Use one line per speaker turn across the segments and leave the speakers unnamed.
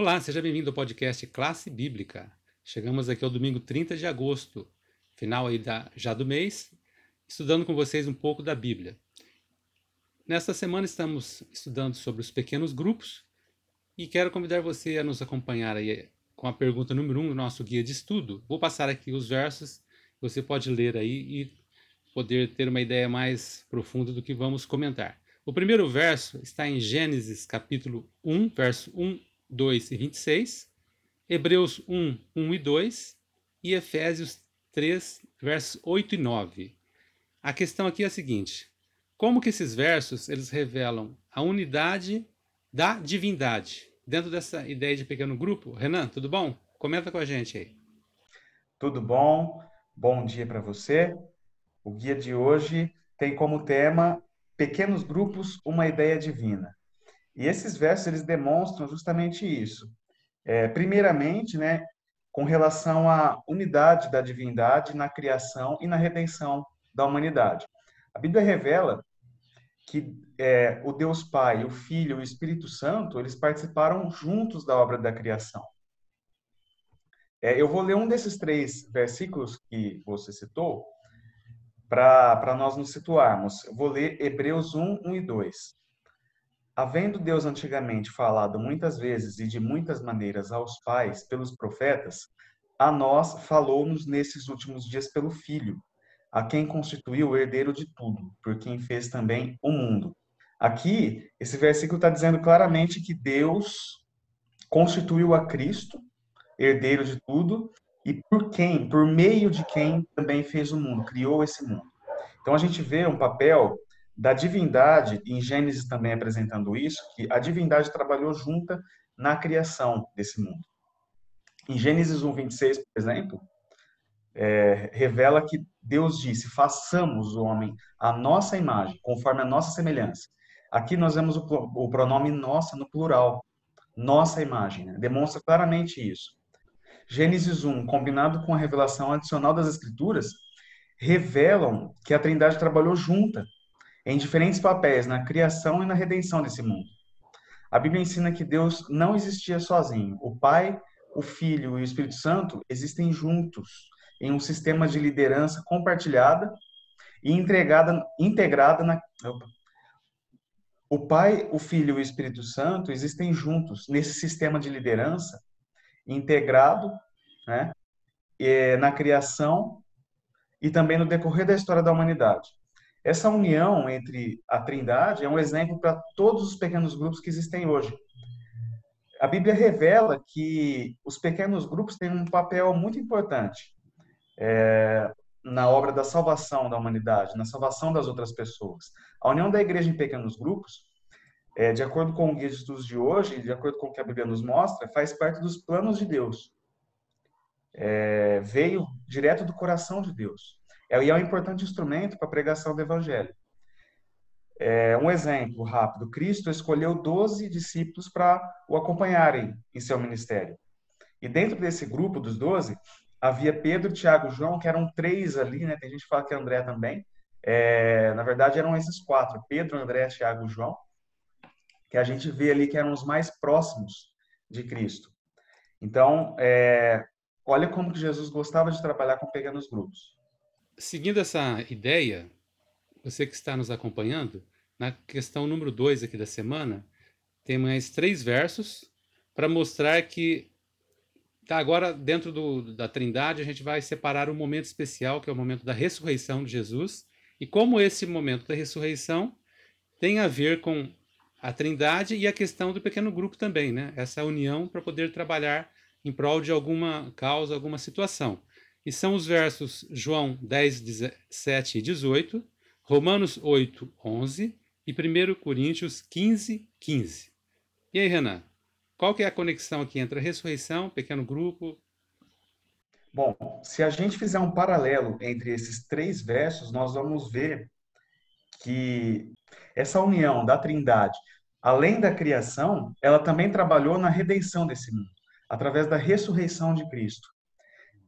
Olá, seja bem-vindo ao podcast Classe Bíblica. Chegamos aqui ao domingo 30 de agosto, final aí da, já do mês, estudando com vocês um pouco da Bíblia. Nesta semana estamos estudando sobre os pequenos grupos e quero convidar você a nos acompanhar aí com a pergunta número 1 um do nosso guia de estudo. Vou passar aqui os versos, você pode ler aí e poder ter uma ideia mais profunda do que vamos comentar. O primeiro verso está em Gênesis capítulo 1, verso 1, 2 e 26, Hebreus 1, 1 e 2 e Efésios 3, versos 8 e 9. A questão aqui é a seguinte: como que esses versos eles revelam a unidade da divindade? dentro dessa ideia de pequeno grupo. Renan, tudo bom? Comenta com a gente aí.
Tudo bom? Bom dia para você. O guia de hoje tem como tema Pequenos grupos, uma ideia divina. E esses versos eles demonstram justamente isso. É, primeiramente, né, com relação à unidade da divindade na criação e na redenção da humanidade. A Bíblia revela que é, o Deus Pai, o Filho e o Espírito Santo, eles participaram juntos da obra da criação. É, eu vou ler um desses três versículos que você citou, para nós nos situarmos. Eu vou ler Hebreus 1, 1 e 2. Havendo Deus antigamente falado muitas vezes e de muitas maneiras aos pais pelos profetas, a nós falou-nos nesses últimos dias pelo Filho, a quem constituiu o herdeiro de tudo, por quem fez também o mundo. Aqui, esse versículo está dizendo claramente que Deus constituiu a Cristo, herdeiro de tudo, e por quem, por meio de quem também fez o mundo, criou esse mundo. Então a gente vê um papel da divindade, em Gênesis também apresentando isso, que a divindade trabalhou junta na criação desse mundo. Em Gênesis 1, 26, por exemplo, é, revela que Deus disse: façamos o homem a nossa imagem, conforme a nossa semelhança. Aqui nós vemos o, o pronome nossa no plural, nossa imagem, né? demonstra claramente isso. Gênesis 1, combinado com a revelação adicional das Escrituras, revelam que a Trindade trabalhou junta, em diferentes papéis, na criação e na redenção desse mundo. A Bíblia ensina que Deus não existia sozinho. O Pai, o Filho e o Espírito Santo existem juntos em um sistema de liderança compartilhada e entregada, integrada na. O Pai, o Filho e o Espírito Santo existem juntos nesse sistema de liderança integrado né, na criação e também no decorrer da história da humanidade. Essa união entre a Trindade é um exemplo para todos os pequenos grupos que existem hoje. A Bíblia revela que os pequenos grupos têm um papel muito importante é, na obra da salvação da humanidade, na salvação das outras pessoas. A união da igreja em pequenos grupos, é, de acordo com o guia de estudos de hoje, de acordo com o que a Bíblia nos mostra, faz parte dos planos de Deus. É, veio direto do coração de Deus. É, e é um importante instrumento para a pregação do evangelho. É, um exemplo rápido: Cristo escolheu 12 discípulos para o acompanharem em seu ministério. E dentro desse grupo dos 12, havia Pedro, Tiago, João, que eram três ali, né? Tem gente que fala que André também. É, na verdade, eram esses quatro: Pedro, André, Tiago, João, que a gente vê ali que eram os mais próximos de Cristo. Então, é, olha como que Jesus gostava de trabalhar com pequenos grupos.
Seguindo essa ideia, você que está nos acompanhando, na questão número dois aqui da semana, tem mais três versos para mostrar que Tá, agora dentro do, da Trindade a gente vai separar um momento especial, que é o momento da ressurreição de Jesus, e como esse momento da ressurreição tem a ver com a Trindade e a questão do pequeno grupo também, né? Essa união para poder trabalhar em prol de alguma causa, alguma situação. E são os versos João 10, 17 e 18, Romanos 8, 11 e 1 Coríntios 15, 15. E aí, Renan? Qual que é a conexão aqui entre a ressurreição, pequeno grupo?
Bom, se a gente fizer um paralelo entre esses três versos, nós vamos ver que essa união da Trindade, além da criação, ela também trabalhou na redenção desse mundo, através da ressurreição de Cristo.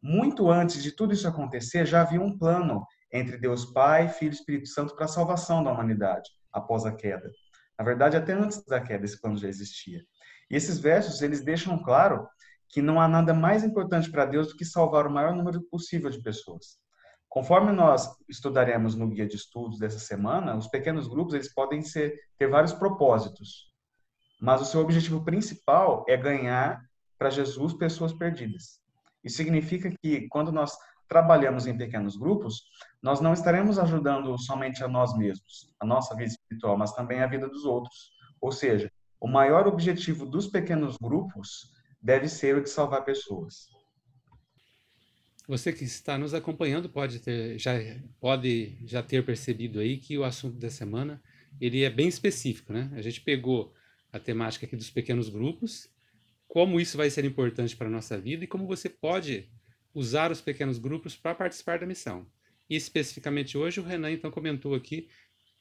Muito antes de tudo isso acontecer, já havia um plano entre Deus Pai, Filho e Espírito Santo para a salvação da humanidade após a queda. Na verdade, até antes da queda, esse plano já existia. E esses versos, eles deixam claro que não há nada mais importante para Deus do que salvar o maior número possível de pessoas. Conforme nós estudaremos no guia de estudos dessa semana, os pequenos grupos eles podem ser, ter vários propósitos, mas o seu objetivo principal é ganhar para Jesus pessoas perdidas. Isso significa que quando nós trabalhamos em pequenos grupos, nós não estaremos ajudando somente a nós mesmos, a nossa vida espiritual, mas também a vida dos outros. Ou seja, o maior objetivo dos pequenos grupos deve ser o de salvar pessoas.
Você que está nos acompanhando pode ter já pode já ter percebido aí que o assunto da semana ele é bem específico, né? A gente pegou a temática aqui dos pequenos grupos, como isso vai ser importante para a nossa vida e como você pode usar os pequenos grupos para participar da missão. E especificamente hoje o Renan então comentou aqui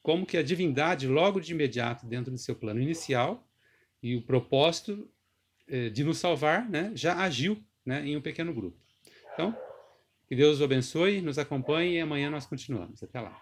como que a divindade logo de imediato dentro do seu plano inicial e o propósito eh, de nos salvar, né, já agiu, né, em um pequeno grupo. Então, que Deus o abençoe, nos acompanhe e amanhã nós continuamos. Até lá.